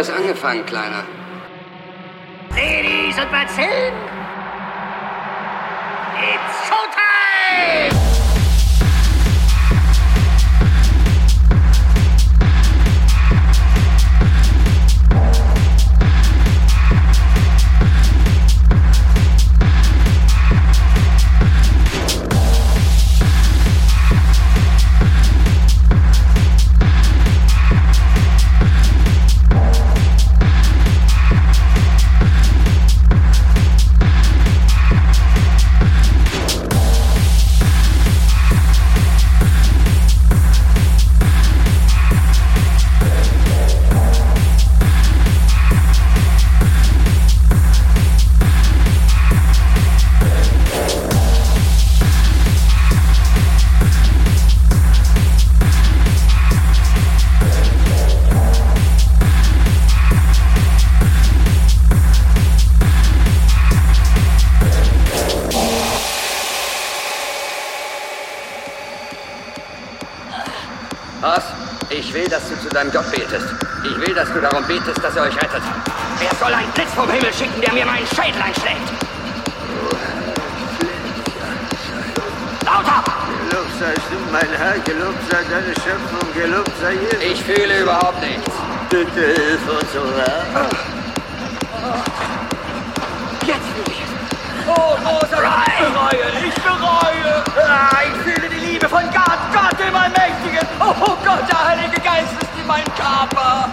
Erst angefangen, Kleiner. Ladies und Bazillen, deinem Gott betest. Ich will, dass du darum betest, dass er euch rettet. Wer soll einen Blitz vom Himmel schicken, der mir meinen Schädel einschlägt? Lauter! Gelobt seist du, mein Herr, gelobt sei deine Schöpfung, gelobt sei Jesus. Ich fühle überhaupt nichts. Bitte hilf uns, o Herr. Jetzt fühle ich es. Oh, großer Ich bereue, ich bereue. Ah, ich fühle die Liebe von Gott, Gott dem Allmächtigen. Oh Gott, der Heilige Geist ist in meinem Körper.